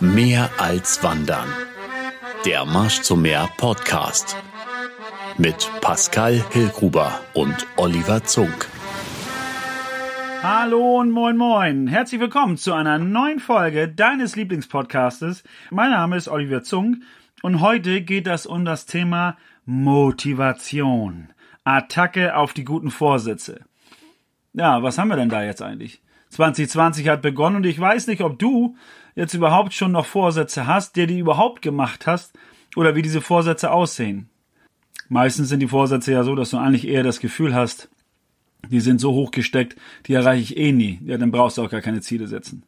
Mehr als Wandern. Der Marsch zum Meer Podcast. Mit Pascal Hillgruber und Oliver Zunk. Hallo und moin moin. Herzlich willkommen zu einer neuen Folge deines Lieblingspodcastes. Mein Name ist Oliver Zunk und heute geht es um das Thema Motivation. Attacke auf die guten Vorsätze. Ja, was haben wir denn da jetzt eigentlich? 2020 hat begonnen und ich weiß nicht, ob du jetzt überhaupt schon noch Vorsätze hast, der die überhaupt gemacht hast oder wie diese Vorsätze aussehen. Meistens sind die Vorsätze ja so, dass du eigentlich eher das Gefühl hast, die sind so hochgesteckt, die erreiche ich eh nie. Ja, dann brauchst du auch gar keine Ziele setzen.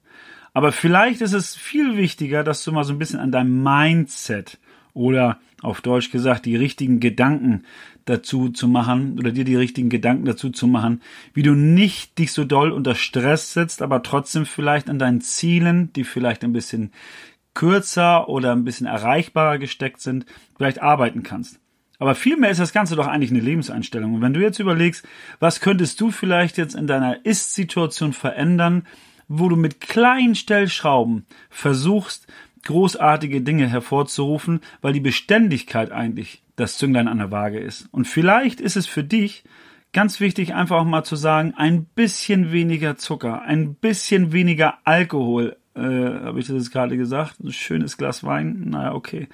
Aber vielleicht ist es viel wichtiger, dass du mal so ein bisschen an deinem Mindset oder auf Deutsch gesagt die richtigen Gedanken dazu zu machen oder dir die richtigen Gedanken dazu zu machen, wie du nicht dich so doll unter Stress setzt, aber trotzdem vielleicht an deinen Zielen, die vielleicht ein bisschen kürzer oder ein bisschen erreichbarer gesteckt sind, vielleicht arbeiten kannst. Aber vielmehr ist das Ganze doch eigentlich eine Lebenseinstellung. Und wenn du jetzt überlegst, was könntest du vielleicht jetzt in deiner Ist-Situation verändern, wo du mit kleinen Stellschrauben versuchst, großartige Dinge hervorzurufen, weil die Beständigkeit eigentlich das Zünglein an der Waage ist. Und vielleicht ist es für dich ganz wichtig, einfach auch mal zu sagen, ein bisschen weniger Zucker, ein bisschen weniger Alkohol. Äh, Habe ich das jetzt gerade gesagt? Ein schönes Glas Wein? Naja, okay.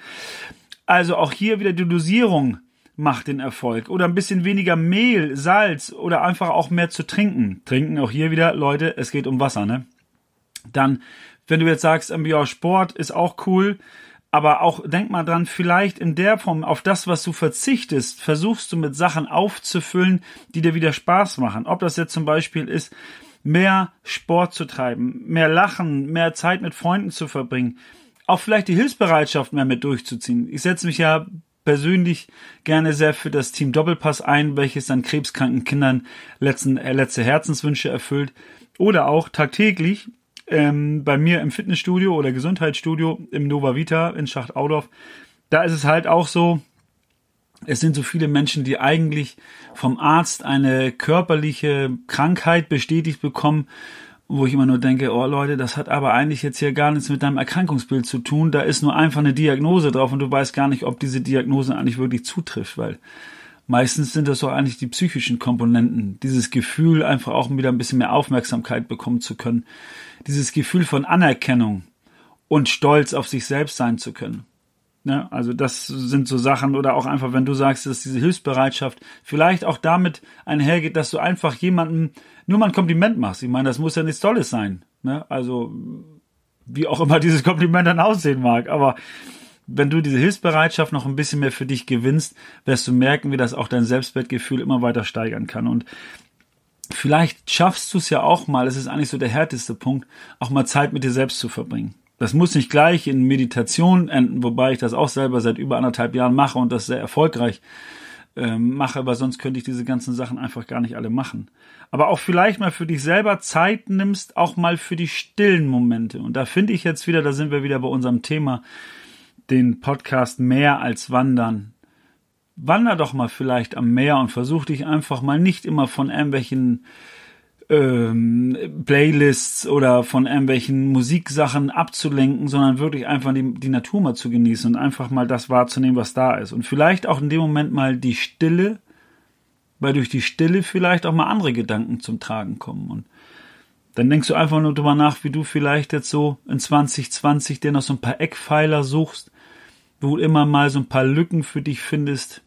Also auch hier wieder die Dosierung macht den Erfolg. Oder ein bisschen weniger Mehl, Salz oder einfach auch mehr zu trinken. Trinken auch hier wieder, Leute, es geht um Wasser, ne? Dann, wenn du jetzt sagst, ja, Sport ist auch cool, aber auch denk mal dran, vielleicht in der Form auf das, was du verzichtest, versuchst du mit Sachen aufzufüllen, die dir wieder Spaß machen. Ob das jetzt zum Beispiel ist, mehr Sport zu treiben, mehr lachen, mehr Zeit mit Freunden zu verbringen, auch vielleicht die Hilfsbereitschaft mehr mit durchzuziehen. Ich setze mich ja persönlich gerne sehr für das Team Doppelpass ein, welches dann krebskranken Kindern letzten, äh, letzte Herzenswünsche erfüllt. Oder auch tagtäglich ähm, bei mir im Fitnessstudio oder Gesundheitsstudio im Nova Vita in Schacht-Audorf. Da ist es halt auch so, es sind so viele Menschen, die eigentlich vom Arzt eine körperliche Krankheit bestätigt bekommen wo ich immer nur denke, oh Leute, das hat aber eigentlich jetzt hier gar nichts mit deinem Erkrankungsbild zu tun. Da ist nur einfach eine Diagnose drauf und du weißt gar nicht, ob diese Diagnose eigentlich wirklich zutrifft, weil meistens sind das doch eigentlich die psychischen Komponenten. Dieses Gefühl, einfach auch wieder ein bisschen mehr Aufmerksamkeit bekommen zu können. Dieses Gefühl von Anerkennung und Stolz auf sich selbst sein zu können. Ja, also das sind so Sachen oder auch einfach, wenn du sagst, dass diese Hilfsbereitschaft vielleicht auch damit einhergeht, dass du einfach jemanden nur mal ein Kompliment machst. Ich meine, das muss ja nichts Tolles sein. Ne? Also wie auch immer dieses Kompliment dann aussehen mag. Aber wenn du diese Hilfsbereitschaft noch ein bisschen mehr für dich gewinnst, wirst du merken, wie das auch dein Selbstwertgefühl immer weiter steigern kann. Und vielleicht schaffst du es ja auch mal, das ist eigentlich so der härteste Punkt, auch mal Zeit mit dir selbst zu verbringen. Das muss nicht gleich in Meditation enden, wobei ich das auch selber seit über anderthalb Jahren mache und das sehr erfolgreich ähm, mache, aber sonst könnte ich diese ganzen Sachen einfach gar nicht alle machen. Aber auch vielleicht mal für dich selber Zeit nimmst, auch mal für die stillen Momente. Und da finde ich jetzt wieder, da sind wir wieder bei unserem Thema, den Podcast mehr als Wandern. Wander doch mal vielleicht am Meer und versuch dich einfach mal nicht immer von irgendwelchen ähm, Playlists oder von irgendwelchen Musiksachen abzulenken, sondern wirklich einfach die, die Natur mal zu genießen und einfach mal das wahrzunehmen, was da ist. Und vielleicht auch in dem Moment mal die Stille, weil durch die Stille vielleicht auch mal andere Gedanken zum Tragen kommen. Und dann denkst du einfach nur drüber nach, wie du vielleicht jetzt so in 2020 dir noch so ein paar Eckpfeiler suchst, wo du immer mal so ein paar Lücken für dich findest,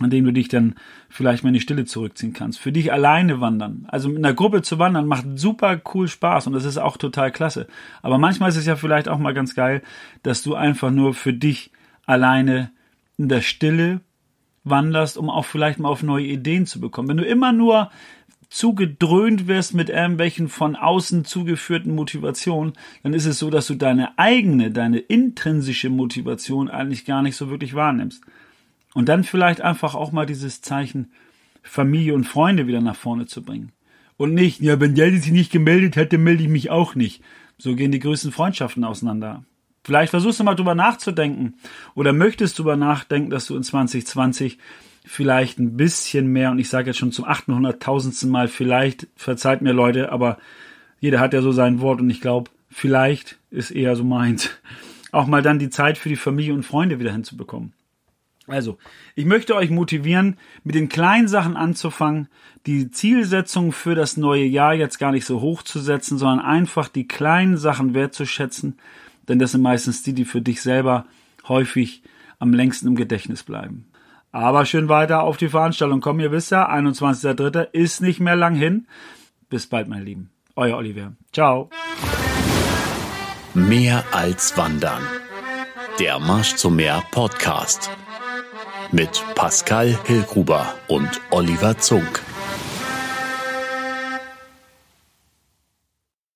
an dem du dich dann vielleicht mal in die Stille zurückziehen kannst. Für dich alleine wandern. Also mit einer Gruppe zu wandern macht super cool Spaß und das ist auch total klasse. Aber manchmal ist es ja vielleicht auch mal ganz geil, dass du einfach nur für dich alleine in der Stille wanderst, um auch vielleicht mal auf neue Ideen zu bekommen. Wenn du immer nur zugedröhnt wirst mit irgendwelchen von außen zugeführten Motivationen, dann ist es so, dass du deine eigene, deine intrinsische Motivation eigentlich gar nicht so wirklich wahrnimmst. Und dann vielleicht einfach auch mal dieses Zeichen Familie und Freunde wieder nach vorne zu bringen. Und nicht, ja, wenn der sich nicht gemeldet hätte, melde ich mich auch nicht. So gehen die größten Freundschaften auseinander. Vielleicht versuchst du mal drüber nachzudenken oder möchtest drüber nachdenken, dass du in 2020 vielleicht ein bisschen mehr, und ich sage jetzt schon zum 800.000. Mal vielleicht, verzeiht mir Leute, aber jeder hat ja so sein Wort und ich glaube, vielleicht ist eher so meins, auch mal dann die Zeit für die Familie und Freunde wieder hinzubekommen. Also, ich möchte euch motivieren, mit den kleinen Sachen anzufangen, die Zielsetzung für das neue Jahr jetzt gar nicht so hoch zu setzen, sondern einfach die kleinen Sachen wertzuschätzen, denn das sind meistens die, die für dich selber häufig am längsten im Gedächtnis bleiben. Aber schön weiter auf die Veranstaltung kommen. Ihr wisst ja, 21.03. ist nicht mehr lang hin. Bis bald, meine Lieben. Euer Oliver. Ciao. Mehr als Wandern. Der Marsch zum Meer Podcast. Mit Pascal Hillgruber und Oliver Zunk.